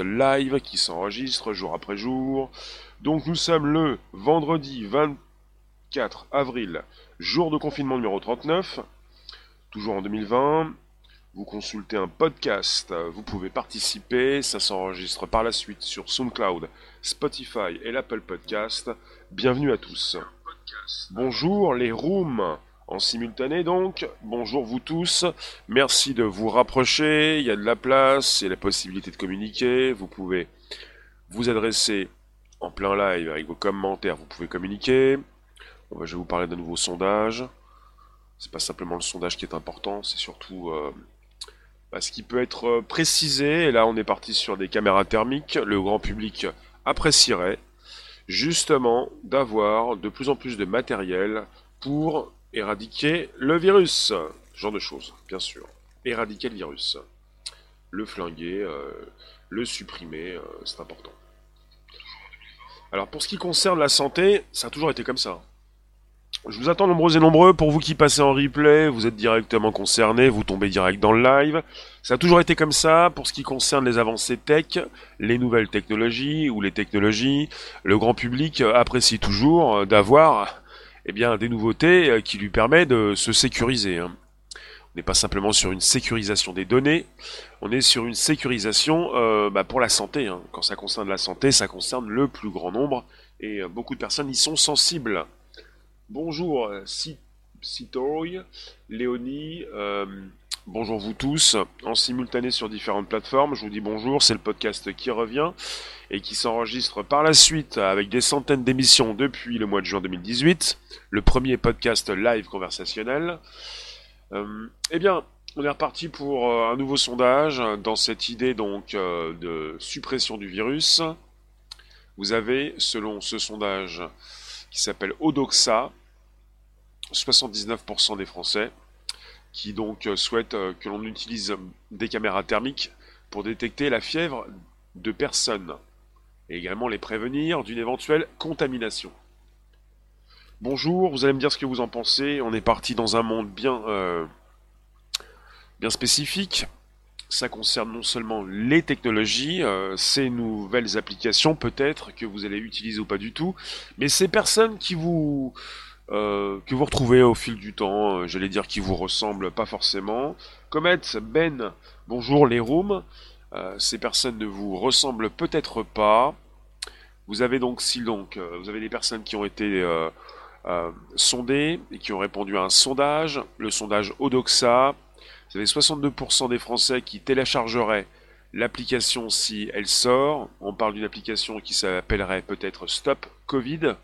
live qui s'enregistre jour après jour. Donc nous sommes le vendredi 24 avril, jour de confinement numéro 39, toujours en 2020. Vous consultez un podcast, vous pouvez participer, ça s'enregistre par la suite sur SoundCloud, Spotify et l'Apple Podcast. Bienvenue à tous. Bonjour les rooms en simultané donc. Bonjour vous tous, merci de vous rapprocher, il y a de la place, il y a la possibilité de communiquer, vous pouvez vous adresser en plein live avec vos commentaires, vous pouvez communiquer. Bon, je vais vous parler d'un nouveau sondage. C'est pas simplement le sondage qui est important, c'est surtout euh, bah, ce qui peut être euh, précisé. Et là, on est parti sur des caméras thermiques. Le grand public apprécierait justement d'avoir de plus en plus de matériel pour éradiquer le virus. Ce genre de choses, bien sûr. Éradiquer le virus. Le flinguer, euh, le supprimer, euh, c'est important. Alors pour ce qui concerne la santé, ça a toujours été comme ça. Je vous attends nombreux et nombreux. Pour vous qui passez en replay, vous êtes directement concernés, vous tombez direct dans le live. Ça a toujours été comme ça. Pour ce qui concerne les avancées tech, les nouvelles technologies ou les technologies, le grand public apprécie toujours d'avoir eh bien, des nouveautés euh, qui lui permettent de se sécuriser. Hein. On n'est pas simplement sur une sécurisation des données, on est sur une sécurisation euh, bah, pour la santé. Hein. Quand ça concerne la santé, ça concerne le plus grand nombre et euh, beaucoup de personnes y sont sensibles. Bonjour, Citori, Léonie, bonjour vous tous, en simultané sur différentes plateformes. Je vous dis bonjour, c'est le podcast qui revient et qui s'enregistre par la suite avec des centaines d'émissions depuis le mois de juin 2018, le premier podcast live conversationnel. Euh, eh bien, on est reparti pour euh, un nouveau sondage dans cette idée donc euh, de suppression du virus. Vous avez, selon ce sondage qui s'appelle Odoxa, 79% des Français qui donc souhaitent que l'on utilise des caméras thermiques pour détecter la fièvre de personnes et également les prévenir d'une éventuelle contamination. Bonjour, vous allez me dire ce que vous en pensez. On est parti dans un monde bien, euh, bien spécifique. Ça concerne non seulement les technologies, euh, ces nouvelles applications peut-être que vous allez utiliser ou pas du tout, mais ces personnes qui vous euh, que vous retrouvez au fil du temps, j'allais dire qui vous ressemblent pas forcément. Comet, Ben, bonjour les rooms. Euh, ces personnes ne vous ressemblent peut-être pas. Vous avez donc, si donc, euh, vous avez des personnes qui ont été euh, sondées et qui ont répondu à un sondage, le sondage Odoxa. Vous avez 62% des Français qui téléchargeraient l'application si elle sort. On parle d'une application qui s'appellerait peut-être Stop Covid,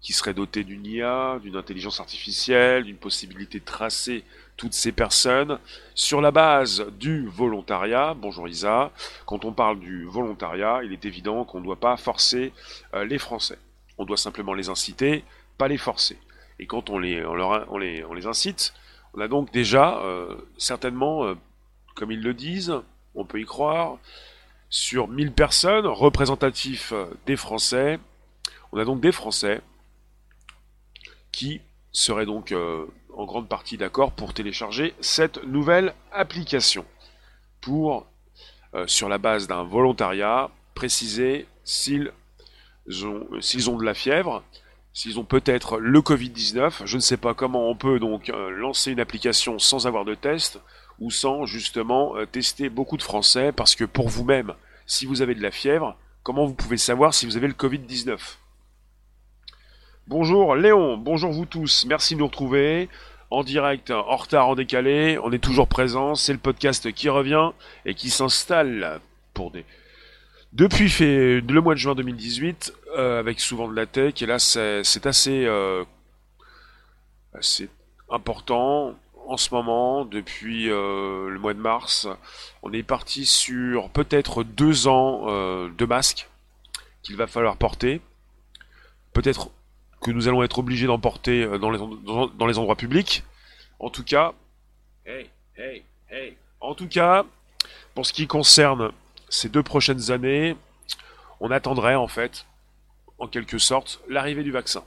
qui serait dotée d'une IA, d'une intelligence artificielle, d'une possibilité de tracer toutes ces personnes sur la base du volontariat. Bonjour Isa. Quand on parle du volontariat, il est évident qu'on ne doit pas forcer euh, les Français. On doit simplement les inciter, pas les forcer. Et quand on les, on les, incite, on a donc déjà euh, certainement, euh, comme ils le disent, on peut y croire, sur 1000 personnes représentatifs des Français, on a donc des Français qui seraient donc en grande partie d'accord pour télécharger cette nouvelle application. Pour, euh, sur la base d'un volontariat, préciser s'ils ont, s'ils ont de la fièvre, s'ils ont peut-être le Covid-19. Je ne sais pas comment on peut donc euh, lancer une application sans avoir de test ou sans justement euh, tester beaucoup de Français parce que pour vous-même, si vous avez de la fièvre, comment vous pouvez savoir si vous avez le Covid-19 Bonjour Léon, bonjour vous tous, merci de nous retrouver. En direct, en retard, en décalé, on est toujours présent, c'est le podcast qui revient et qui s'installe pour des... Depuis le mois de juin 2018, euh, avec souvent de la tech, et là c'est assez, euh, assez important en ce moment, depuis euh, le mois de mars. On est parti sur peut-être deux ans de masques qu'il va falloir porter. Peut-être que nous allons être obligés d'emporter euh, dans les, dans, les endroits publics. En tout cas, hey, hey, hey. En tout cas, pour ce qui concerne ces deux prochaines années, on attendrait en fait, en quelque sorte, l'arrivée du vaccin.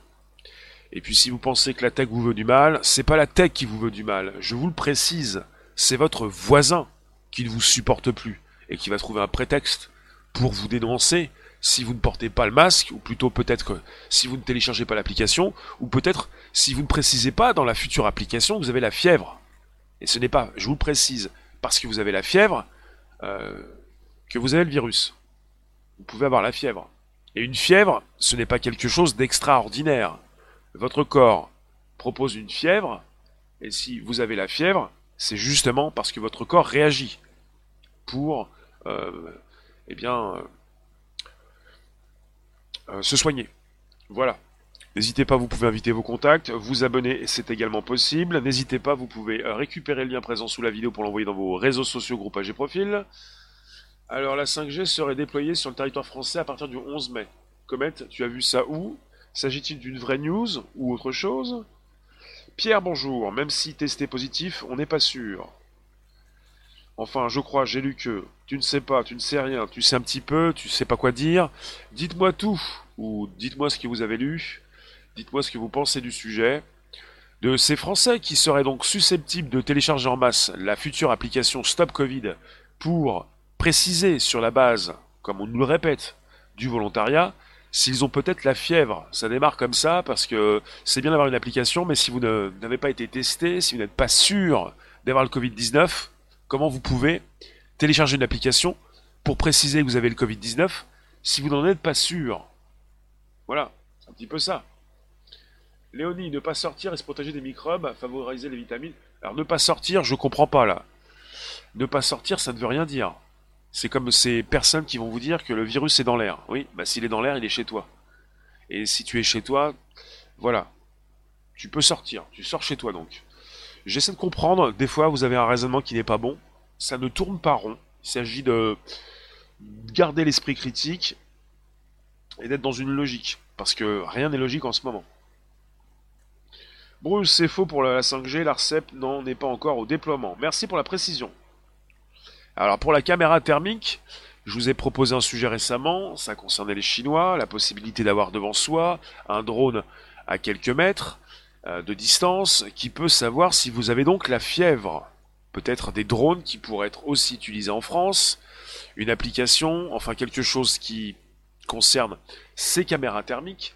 Et puis si vous pensez que la tech vous veut du mal, c'est pas la tech qui vous veut du mal. Je vous le précise, c'est votre voisin qui ne vous supporte plus et qui va trouver un prétexte pour vous dénoncer si vous ne portez pas le masque, ou plutôt peut-être si vous ne téléchargez pas l'application, ou peut-être si vous ne précisez pas dans la future application que vous avez la fièvre. Et ce n'est pas, je vous le précise, parce que vous avez la fièvre, euh, que vous avez le virus. Vous pouvez avoir la fièvre. Et une fièvre, ce n'est pas quelque chose d'extraordinaire. Votre corps propose une fièvre, et si vous avez la fièvre, c'est justement parce que votre corps réagit pour, euh, eh bien, euh, se soigner. Voilà. N'hésitez pas, vous pouvez inviter vos contacts, vous abonner, c'est également possible. N'hésitez pas, vous pouvez euh, récupérer le lien présent sous la vidéo pour l'envoyer dans vos réseaux sociaux, groupages et profils. Alors la 5G serait déployée sur le territoire français à partir du 11 mai. Comet, tu as vu ça où? S'agit-il d'une vraie news ou autre chose? Pierre, bonjour. Même si testé positif, on n'est pas sûr. Enfin, je crois, j'ai lu que tu ne sais pas, tu ne sais rien, tu sais un petit peu, tu sais pas quoi dire. Dites-moi tout, ou dites-moi ce que vous avez lu, dites-moi ce que vous pensez du sujet. De ces Français qui seraient donc susceptibles de télécharger en masse la future application Stop Covid pour préciser sur la base, comme on nous le répète, du volontariat, s'ils ont peut-être la fièvre. Ça démarre comme ça parce que c'est bien d'avoir une application, mais si vous n'avez pas été testé, si vous n'êtes pas sûr d'avoir le Covid-19, comment vous pouvez télécharger une application pour préciser que vous avez le Covid-19 si vous n'en êtes pas sûr. Voilà, un petit peu ça. Léonie, ne pas sortir et se protéger des microbes, favoriser les vitamines. Alors ne pas sortir, je comprends pas là. Ne pas sortir, ça ne veut rien dire. C'est comme ces personnes qui vont vous dire que le virus est dans l'air. Oui, bah s'il est dans l'air, il est chez toi. Et si tu es chez toi, voilà. Tu peux sortir. Tu sors chez toi donc. J'essaie de comprendre, des fois vous avez un raisonnement qui n'est pas bon, ça ne tourne pas rond, il s'agit de garder l'esprit critique et d'être dans une logique, parce que rien n'est logique en ce moment. Bruce, c'est faux pour la 5G, l'ARCEP n'en est pas encore au déploiement. Merci pour la précision. Alors pour la caméra thermique, je vous ai proposé un sujet récemment, ça concernait les Chinois, la possibilité d'avoir devant soi un drone à quelques mètres, euh, de distance qui peut savoir si vous avez donc la fièvre. Peut-être des drones qui pourraient être aussi utilisés en France, une application, enfin quelque chose qui concerne ces caméras thermiques.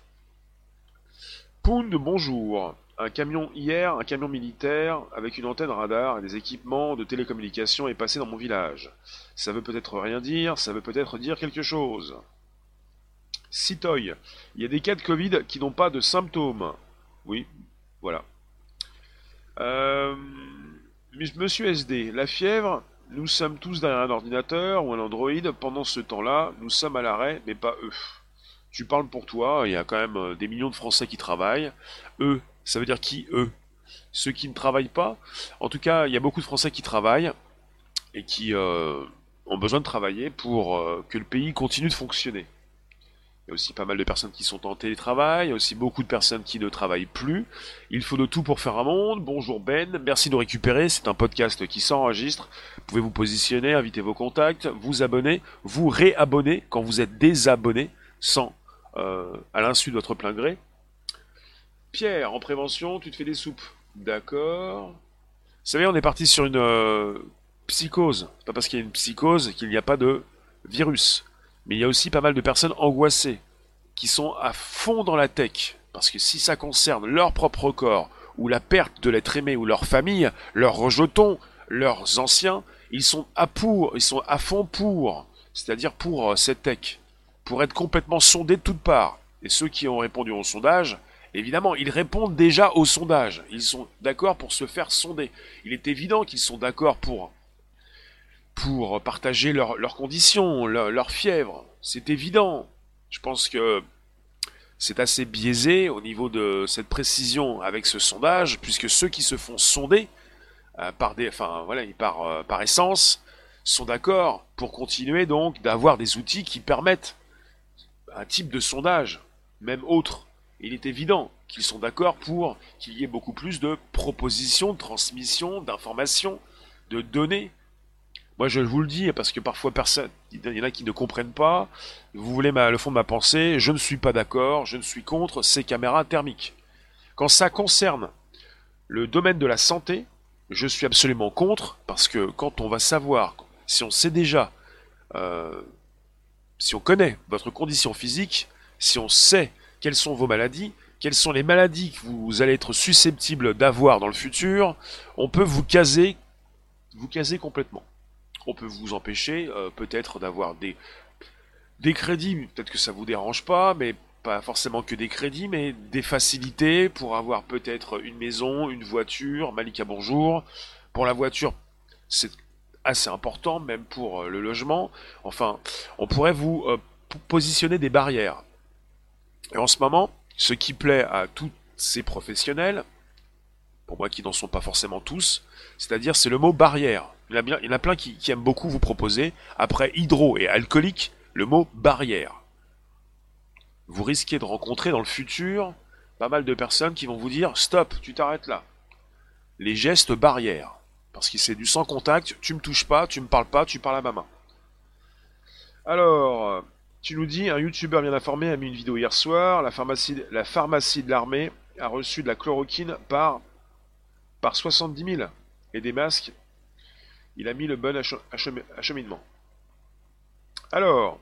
Pound, bonjour. Un camion hier, un camion militaire avec une antenne radar et des équipements de télécommunication est passé dans mon village. Ça veut peut-être rien dire, ça veut peut-être dire quelque chose. Citoy, il y a des cas de Covid qui n'ont pas de symptômes. Oui, voilà. Euh, monsieur SD, la fièvre, nous sommes tous derrière un ordinateur ou un Android. Pendant ce temps-là, nous sommes à l'arrêt, mais pas eux. Tu parles pour toi, il y a quand même euh, des millions de Français qui travaillent. Eux, ça veut dire qui eux? Ceux qui ne travaillent pas? En tout cas, il y a beaucoup de Français qui travaillent et qui euh, ont besoin de travailler pour que le pays continue de fonctionner. Il y a aussi pas mal de personnes qui sont en télétravail, il y a aussi beaucoup de personnes qui ne travaillent plus. Il faut de tout pour faire un monde. Bonjour Ben, merci de récupérer, c'est un podcast qui s'enregistre. Vous pouvez vous positionner, inviter vos contacts, vous abonner, vous réabonner quand vous êtes désabonné, sans, euh, à l'insu de votre plein gré. Pierre, en prévention, tu te fais des soupes. D'accord. Vous savez, on est parti sur une euh, psychose. pas parce qu'il y a une psychose qu'il n'y a pas de virus. Mais il y a aussi pas mal de personnes angoissées qui sont à fond dans la tech. Parce que si ça concerne leur propre corps, ou la perte de l'être aimé, ou leur famille, leurs rejetons, leurs anciens, ils sont à pour, ils sont à fond pour, c'est-à-dire pour euh, cette tech, pour être complètement sondés de toutes parts. Et ceux qui ont répondu au sondage, évidemment, ils répondent déjà au sondage. Ils sont d'accord pour se faire sonder. Il est évident qu'ils sont d'accord pour pour partager leurs conditions, leur, fièvre. C'est évident. Je pense que c'est assez biaisé au niveau de cette précision avec ce sondage, puisque ceux qui se font sonder euh, par des, enfin euh, par essence, sont d'accord pour continuer donc d'avoir des outils qui permettent un type de sondage, même autre. Il est évident qu'ils sont d'accord pour qu'il y ait beaucoup plus de propositions, de transmission, d'informations, de données moi, je vous le dis parce que parfois personne, il y en a qui ne comprennent pas. Vous voulez le fond de ma pensée Je ne suis pas d'accord. Je ne suis contre ces caméras thermiques. Quand ça concerne le domaine de la santé, je suis absolument contre parce que quand on va savoir, si on sait déjà euh, si on connaît votre condition physique, si on sait quelles sont vos maladies, quelles sont les maladies que vous allez être susceptibles d'avoir dans le futur, on peut vous caser, vous caser complètement. On peut vous empêcher euh, peut-être d'avoir des, crédits, peut-être que ça vous dérange pas, mais pas forcément que des crédits, mais des facilités pour avoir peut-être une maison, une voiture. Malika, bonjour. Pour la voiture, c'est assez important, même pour euh, le logement. Enfin, on pourrait vous euh, positionner des barrières. Et en ce moment, ce qui plaît à tous ces professionnels, pour moi qui n'en sont pas forcément tous, c'est-à-dire c'est le mot barrière. Il y, y en a plein qui, aiment beaucoup vous proposer, après hydro et alcoolique, le mot barrière. Vous risquez de rencontrer dans le futur pas mal de personnes qui vont vous dire stop, tu t'arrêtes là. Les gestes barrières. Parce que c'est du sans contact, tu me touches pas, tu me parles pas, tu parles à ma main. Alors, tu nous dis, un youtubeur bien informé a mis une vidéo hier soir, la pharmacie, la pharmacie de l'armée a reçu de la chloroquine par, par 70 000 et des masques. Il a mis le bon acheminement. Alors,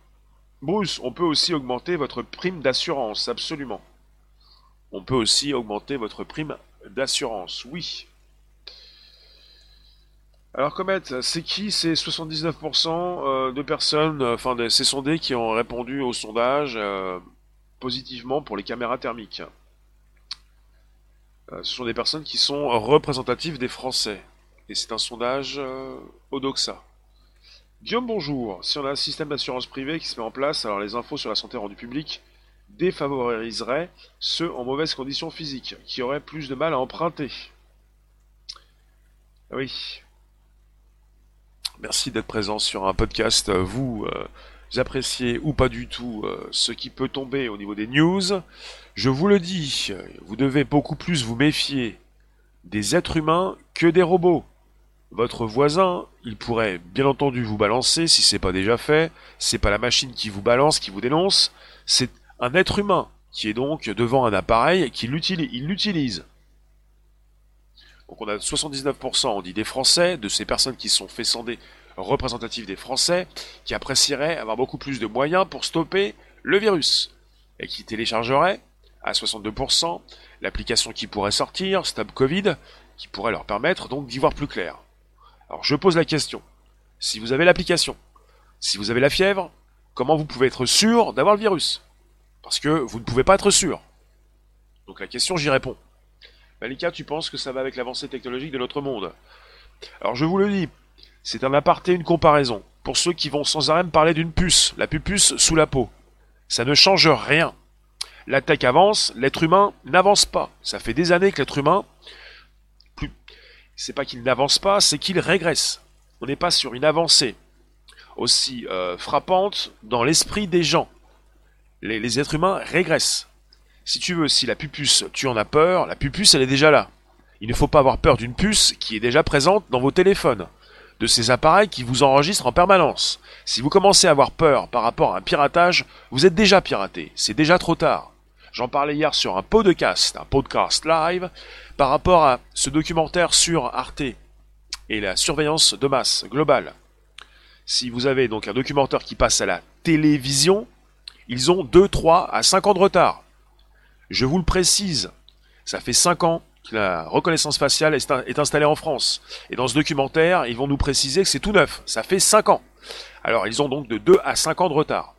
Bruce, on peut aussi augmenter votre prime d'assurance, absolument. On peut aussi augmenter votre prime d'assurance, oui. Alors Comet, c'est qui ces 79% euh, de personnes, euh, enfin ces sondés qui ont répondu au sondage euh, positivement pour les caméras thermiques? Ce sont des personnes qui sont représentatives des Français. C'est un sondage Odoxa. Guillaume, bonjour. Si on a un système d'assurance privée qui se met en place, alors les infos sur la santé rendue publique défavoriseraient ceux en mauvaise condition physique, qui auraient plus de mal à emprunter. Oui, Merci d'être présent sur un podcast. Vous, euh, appréciez ou pas du tout euh, ce qui peut tomber au niveau des news. Je vous le dis, vous devez beaucoup plus vous méfier des êtres humains que des robots. Votre voisin, il pourrait bien entendu vous balancer si c'est pas déjà fait. C'est pas la machine qui vous balance, qui vous dénonce. C'est un être humain qui est donc devant un appareil et qui l'utilise. Donc on a 79%, on dit des Français, de ces personnes qui sont fait sonder représentatives des Français, qui apprécieraient avoir beaucoup plus de moyens pour stopper le virus, et qui téléchargeraient à 62% l'application qui pourrait sortir, Stop Covid, qui pourrait leur permettre donc d'y voir plus clair. Alors je pose la question, si vous avez l'application, si vous avez la fièvre, comment vous pouvez être sûr d'avoir le virus? Parce que vous ne pouvez pas être sûr. Donc la question, j'y réponds. Malika, tu penses que ça va avec l'avancée technologique de notre monde? Alors je vous le dis, c'est un aparté, une comparaison. Pour ceux qui vont sans arrêt me parler d'une puce, la pupuce sous la peau. Ça ne change rien. La tech avance, l'être humain n'avance pas. Ça fait des années que l'être humain, c'est pas qu'il n'avance pas, c'est qu'il régresse. On n'est pas sur une avancée aussi euh, frappante dans l'esprit des gens. les êtres humains régressent. Si tu veux, si la pupuce, tu en as peur, la pupuce, elle est déjà là. Il ne faut pas avoir peur d'une puce qui est déjà présente dans vos téléphones, de ces appareils qui vous enregistrent en permanence. Si vous commencez à avoir peur par rapport à un piratage, vous êtes déjà piraté, c'est déjà trop tard. J'en parlais hier sur un podcast, un podcast live, par rapport à ce documentaire sur Arte et la surveillance de masse globale. Si vous avez donc un documentaire qui passe à la télévision, ils ont 2, 3 à 5 ans de retard. Je vous le précise, ça fait 5 ans que la reconnaissance faciale est, installée en France. Et dans ce documentaire, ils vont nous préciser que c'est tout neuf. Ça fait 5 ans. Alors, ils ont donc de 2 à 5 ans de retard.